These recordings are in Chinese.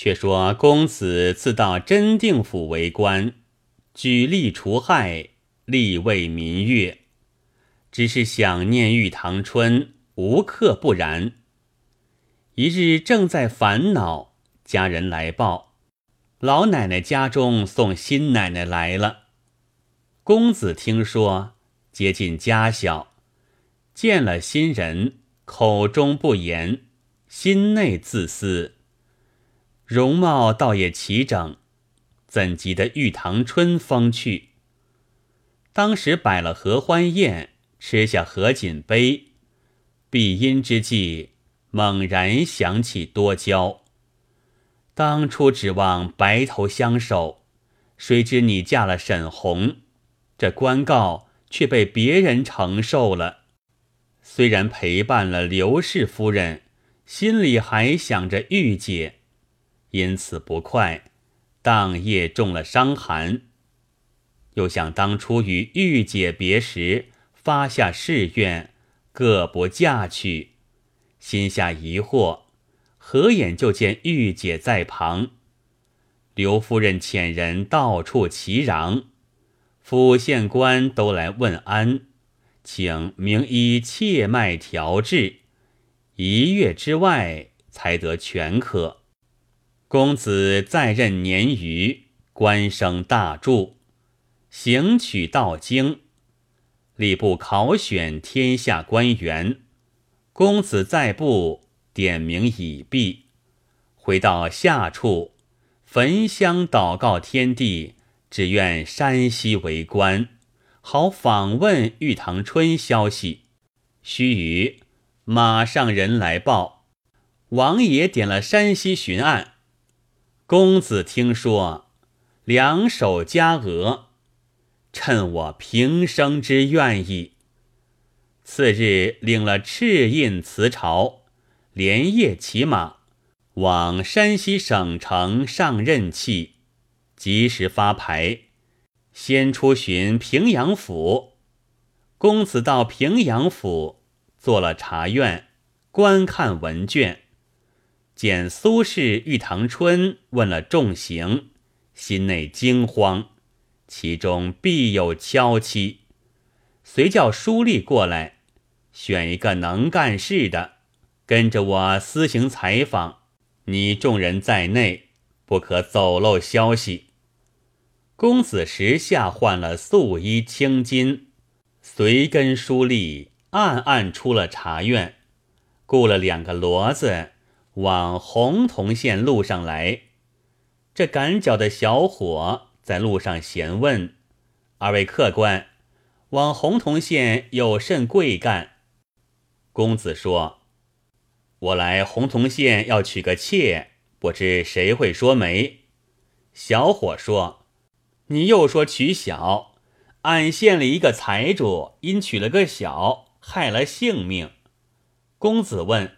却说公子自到真定府为官，举吏除害，利为民乐。只是想念玉堂春，无刻不然。一日正在烦恼，家人来报，老奶奶家中送新奶奶来了。公子听说，接近家小，见了新人，口中不言。心内自私，容貌倒也齐整，怎及得玉堂春风趣？当时摆了合欢宴，吃下合卺杯，闭阴之际，猛然想起多娇。当初指望白头相守，谁知你嫁了沈红，这官告却被别人承受了。虽然陪伴了刘氏夫人。心里还想着玉姐，因此不快，当夜中了伤寒。又想当初与玉姐别时，发下誓愿，各不嫁去，心下疑惑，合眼就见玉姐在旁。刘夫人遣人到处齐嚷，府县官都来问安，请名医切脉调治。一月之外才得全可。公子在任年余，官升大著，行取道经，吏部考选天下官员。公子在部点名已毕，回到下处，焚香祷告天地，只愿山西为官，好访问玉堂春消息。须臾。马上人来报，王爷点了山西巡案。公子听说，两手加额，趁我平生之愿意。次日领了赤印辞朝，连夜骑马往山西省城上任气，及时发牌，先出巡平阳府。公子到平阳府。做了茶院，观看文卷，见苏轼、玉堂春问了重刑，心内惊慌，其中必有蹺蹊。遂叫书吏过来，选一个能干事的，跟着我私行采访。你众人在内，不可走漏消息。公子时下换了素衣青巾，随跟书吏。暗暗出了茶院，雇了两个骡子往洪洞县路上来。这赶脚的小伙在路上闲问：“二位客官，往洪洞县有甚贵干？”公子说：“我来洪洞县要娶个妾，不知谁会说媒？”小伙说：“你又说娶小，俺县里一个财主因娶了个小。”害了性命，公子问：“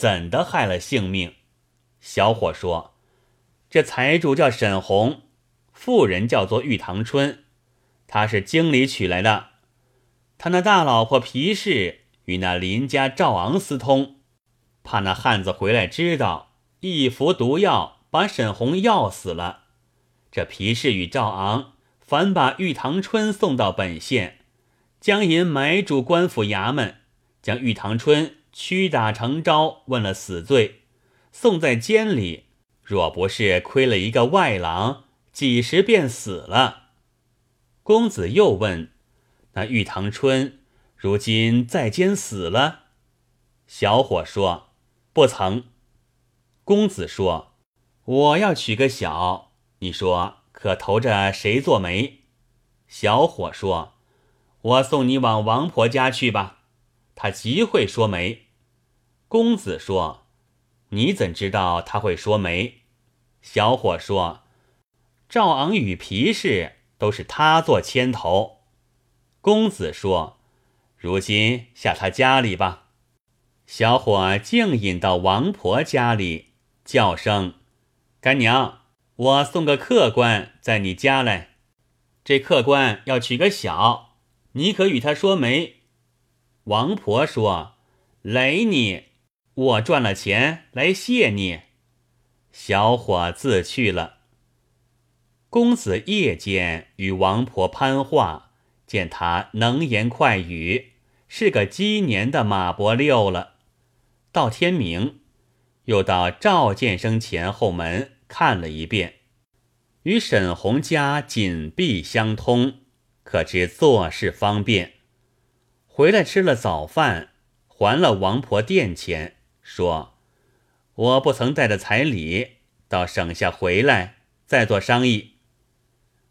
怎的害了性命？”小伙说：“这财主叫沈红，妇人叫做玉堂春，他是京里娶来的。他那大老婆皮氏与那邻家赵昂私通，怕那汉子回来知道，一服毒药把沈红药死了。这皮氏与赵昂反把玉堂春送到本县。”将银买主官府衙门，将玉堂春屈打成招，问了死罪，送在监里。若不是亏了一个外郎，几时便死了？公子又问：“那玉堂春如今在监死了？”小伙说：“不曾。”公子说：“我要娶个小，你说可投着谁做媒？”小伙说。我送你往王婆家去吧，他极会说媒。公子说：“你怎知道他会说媒？”小伙说：“赵昂与皮氏都是他做牵头。”公子说：“如今下他家里吧。”小伙竟引到王婆家里，叫声：“干娘，我送个客官在你家来。这客官要娶个小。”你可与他说媒。王婆说：“雷你，我赚了钱来谢你。”小伙自去了。公子夜间与王婆攀话，见他能言快语，是个鸡年的马伯六了。到天明，又到赵建生前后门看了一遍，与沈洪家紧闭相通，可知做事方便。回来吃了早饭，还了王婆店钱，说：“我不曾带的彩礼，到省下回来再做商议。”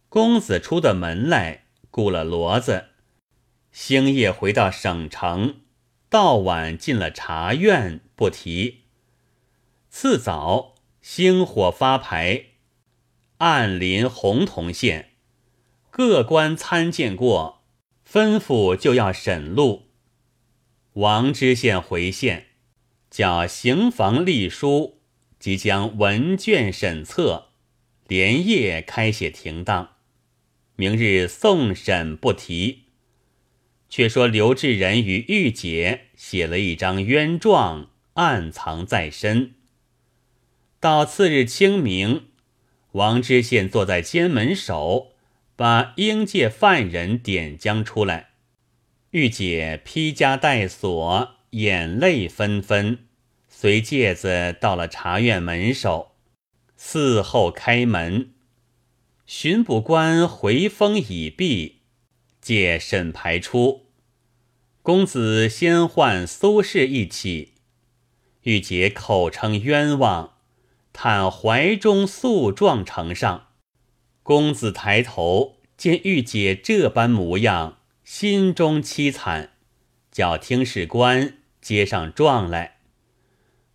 公子出的门来，雇了骡子，星夜回到省城。到晚进了茶院，不提。次早星火发牌，暗临洪洞县，各官参见过，吩咐就要审录。王知县回县，叫刑房立书，即将文卷审册，连夜开写停当。明日送审不提。却说刘志仁与玉姐写了一张冤状，暗藏在身。到次日清明，王知县坐在监门首，把应届犯人点将出来。玉姐披枷带锁，眼泪纷纷，随介子到了茶院门首，伺候开门。巡捕官回封已毕。借审牌出，公子先唤苏轼一起，玉姐口称冤枉，叹怀中诉状呈上。公子抬头见玉姐这般模样，心中凄惨，叫听事官接上状来。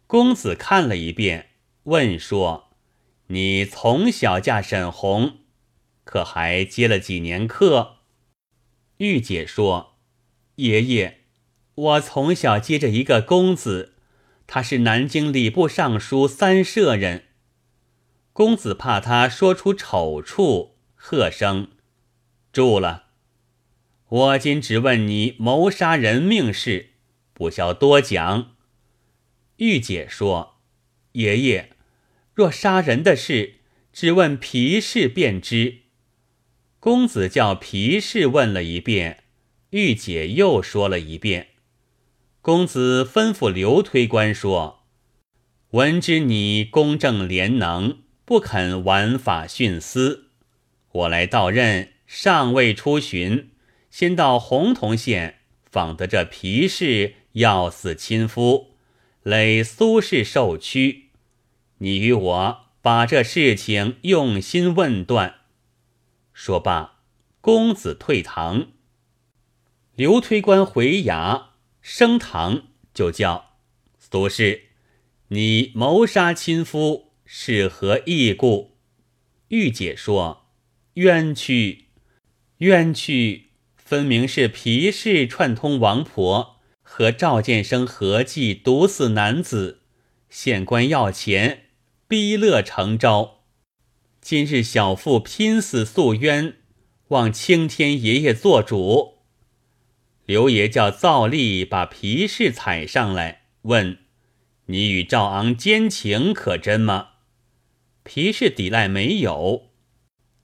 公子看了一遍，问说：“你从小嫁沈红，可还接了几年客？”玉姐说：“爷爷，我从小接着一个公子，他是南京礼部尚书三舍人。公子怕他说出丑处，喝声：‘住了！’我今只问你谋杀人命事，不消多讲。”玉姐说：“爷爷，若杀人的事，只问皮氏便知。”公子叫皮氏问了一遍，玉姐又说了一遍。公子吩咐刘推官说：“闻知你公正廉能，不肯玩法徇私，我来到任，尚未出巡，先到洪洞县访得这皮氏要死亲夫，累苏氏受屈。你与我把这事情用心问断。”说罢，公子退堂。刘推官回衙升堂，就叫苏轼：“你谋杀亲夫，是何异故？”玉姐说：“冤屈，冤屈，分明是皮氏串通王婆和赵建生合计毒死男子，县官要钱，逼乐成招。”今日小妇拼死诉冤，望青天爷爷做主。刘爷叫造例把皮氏踩上来，问：“你与赵昂奸情可真吗？”皮氏抵赖没有。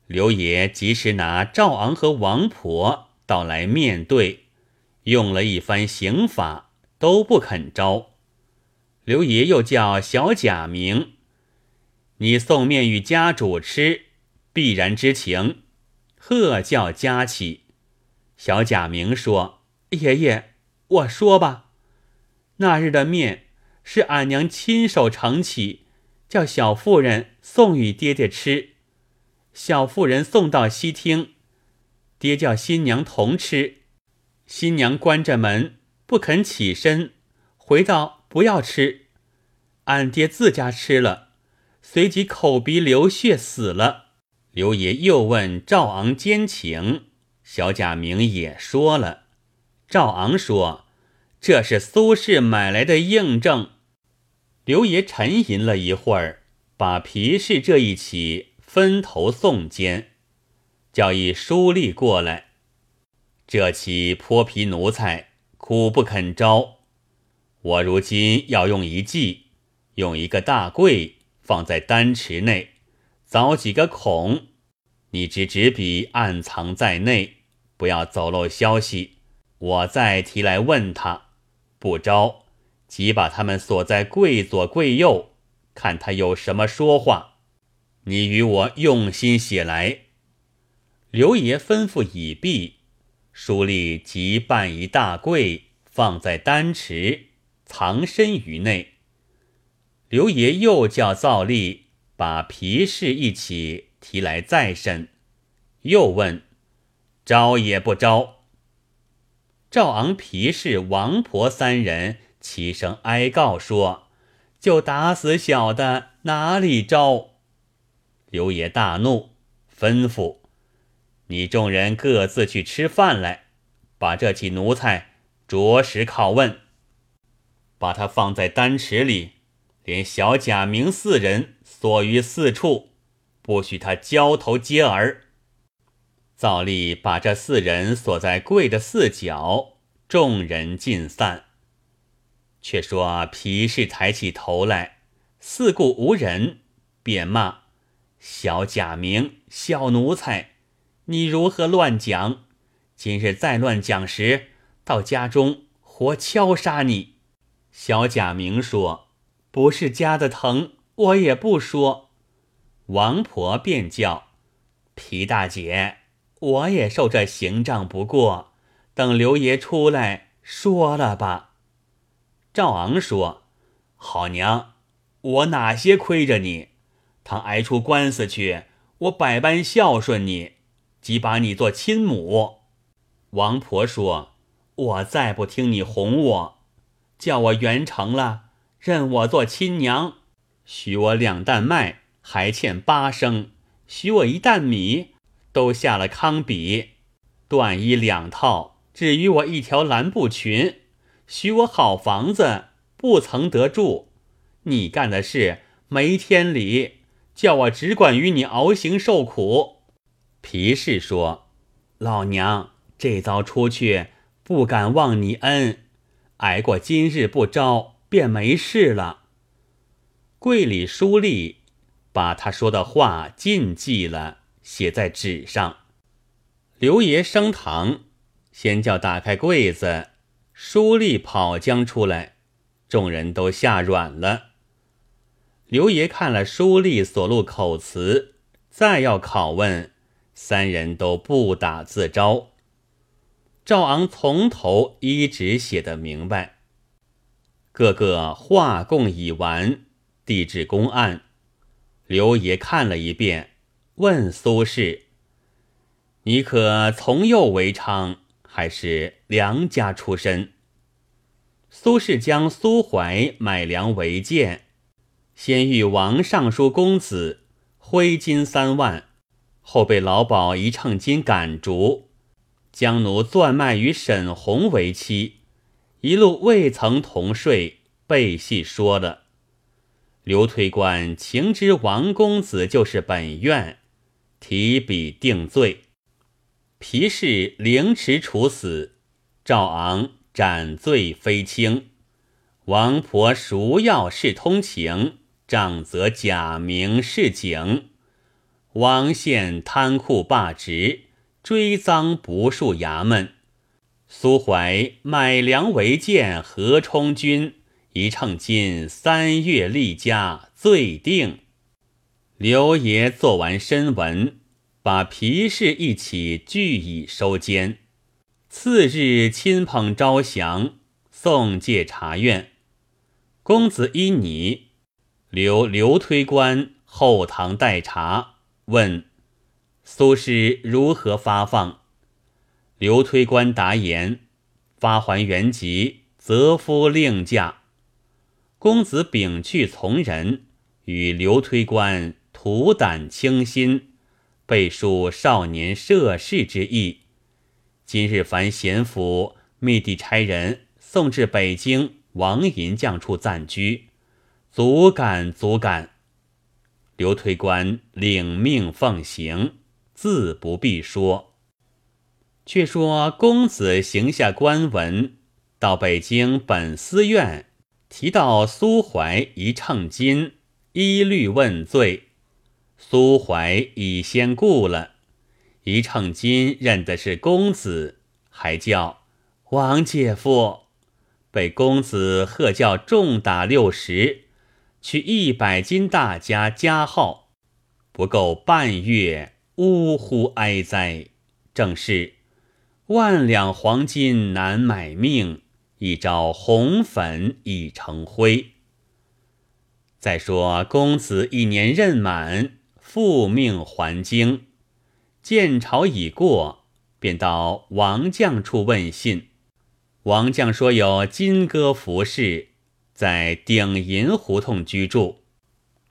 刘爷及时拿赵昂和王婆到来面对，用了一番刑法，都不肯招。刘爷又叫小贾明。你送面与家主吃，必然知情。喝叫家起。小贾明说：“爷爷，我说吧。那日的面是俺娘亲手盛起，叫小妇人送与爹爹吃。小妇人送到西厅，爹叫新娘同吃。新娘关着门不肯起身，回道不要吃。俺爹自家吃了。”随即口鼻流血死了。刘爷又问赵昂奸情，小贾明也说了。赵昂说：“这是苏轼买来的印证。”刘爷沉吟了一会儿，把皮氏这一起分头送监，叫一书吏过来。这起泼皮奴才苦不肯招，我如今要用一计，用一个大柜。放在丹池内，凿几个孔。你只纸笔暗藏在内，不要走漏消息。我再提来问他，不招，即把他们锁在柜左柜右，看他有什么说话。你与我用心写来。刘爷吩咐已毕，书吏即办一大柜，放在丹池，藏身于内。刘爷又叫造吏把皮氏一起提来再审，又问招也不招。赵昂、皮氏、王婆三人齐声哀告说：“就打死小的，哪里招？”刘爷大怒，吩咐。你众人各自去吃饭来，把这几奴才着实拷问，把他放在丹池里，连小贾明四人锁于四处，不许他交头接耳。造吏把这四人锁在柜的四角，众人尽散。却说皮氏抬起头来，四顾无人，便骂小贾明，小奴才。你如何乱讲？今日再乱讲时，到家中活敲杀你。小贾明说：“不是家的疼，我也不说。”王婆便叫皮大姐，我也受这刑杖不过，等刘爷出来说了吧。赵昂说：“好娘，我哪些亏着你？倘挨出官司去，我百般孝顺你。”即把你做亲母，王婆说：“我再不听你哄我，叫我圆成了，认我做亲娘，许我两担麦，还欠八升；许我一担米，都下了糠比；缎衣两套，只余我一条蓝布裙；许我好房子，不曾得住。你干的事没天理，叫我只管与你熬行受苦。”皮氏说：“老娘这遭出去，不敢忘你恩，挨过今日不招，便没事了。”柜里书吏把他说的话尽记了，写在纸上。刘爷升堂，先叫打开柜子，书吏跑将出来，众人都吓软了。刘爷看了书吏所录口词，再要拷问。三人都不打自招。赵昂从头一直写得明白，个个话供已完，递至公案。刘爷看了一遍，问苏轼：“你可从右为娼，还是良家出身？”苏轼将苏怀买粮为荐，先遇王尚书公子，挥金三万。后被老鸨一秤金赶逐，将奴钻卖与沈红为妻，一路未曾同睡，背细说了。刘推官情知王公子就是本院，提笔定罪。皮氏凌迟处死，赵昂斩罪非轻。王婆赎药是通情，杖责假名是警。王宪贪酷霸职，追赃不恕衙门。苏怀买粮为贱，何充军一秤金，三月立家，罪定。刘爷做完申文，把皮氏一起俱以收监。次日亲朋招降，送借茶院。公子依拟，留刘推官后堂待茶。问苏轼如何发放？刘推官答言：发还原籍，则夫令驾。公子秉去从人，与刘推官图胆倾心，备述少年涉世之意。今日凡贤府密地差人送至北京王银匠处暂居，足感足感。刘推官领命奉行，自不必说。却说公子行下官文，到北京本司院，提到苏怀一秤金，依律问罪。苏怀已先故了，一称金认的是公子，还叫王姐夫，被公子喝叫重打六十，取一百斤大家加号，不够半月，呜呼哀哉！正是万两黄金难买命，一朝红粉已成灰。再说公子一年任满。复命还京，见朝已过，便到王将处问信。王将说有金戈服饰，在鼎银胡同居住。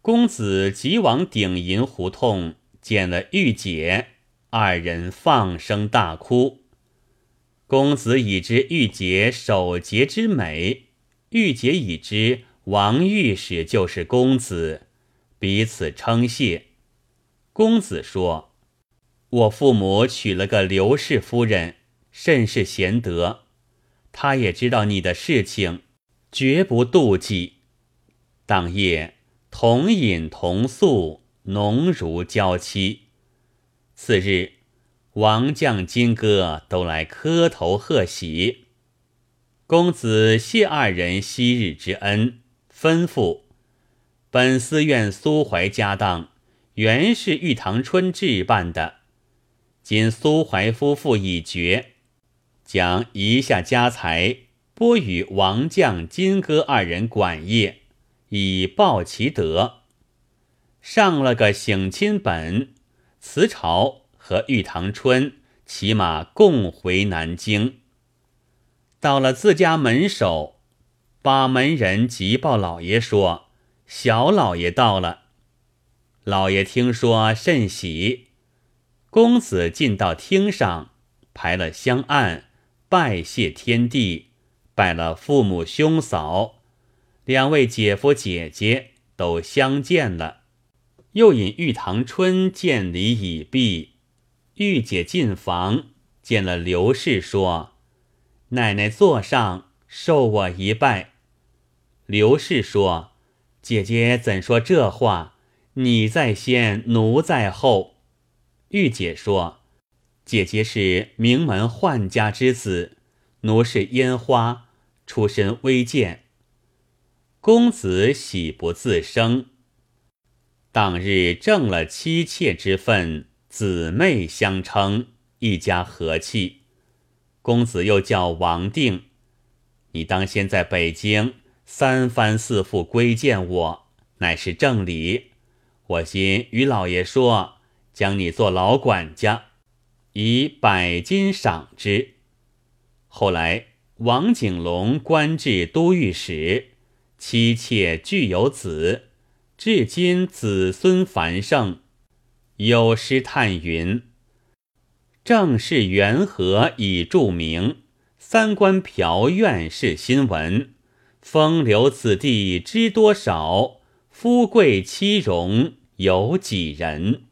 公子即往鼎银胡同见了玉姐，二人放声大哭。公子已知玉姐守节之美，玉姐已知王御史就是公子，彼此称谢。公子说：“我父母娶了个刘氏夫人，甚是贤德。他也知道你的事情，绝不妒忌。当夜同饮同宿，浓如娇妻。次日，王将金戈都来磕头贺喜。公子谢二人昔日之恩，吩咐本司院苏怀家当。”原是玉堂春置办的，今苏怀夫妇已决，将遗下家财拨与王将、金戈二人管业，以报其德。上了个省亲本，辞朝和玉堂春骑马共回南京。到了自家门首，把门人急报老爷说：“小老爷到了。”老爷听说甚喜，公子进到厅上，排了香案，拜谢天地，拜了父母兄嫂，两位姐夫姐姐都相见了，又引玉堂春见礼已毕，玉姐进房见了刘氏，说：“奶奶坐上，受我一拜。”刘氏说：“姐姐怎说这话？”你在先，奴在后。玉姐说：“姐姐是名门宦家之子，奴是烟花，出身微贱。公子喜不自胜。当日正了妻妾之分，姊妹相称，一家和气。公子又叫王定，你当先在北京三番四复归见我，乃是正理。”我心与老爷说，将你做老管家，以百金赏之。后来王景龙官至都御史，妻妾俱有子，至今子孙繁盛。有诗叹云：“正是元和已著名，三官嫖院是新闻。风流子弟知多少？富贵妻荣。”有几人？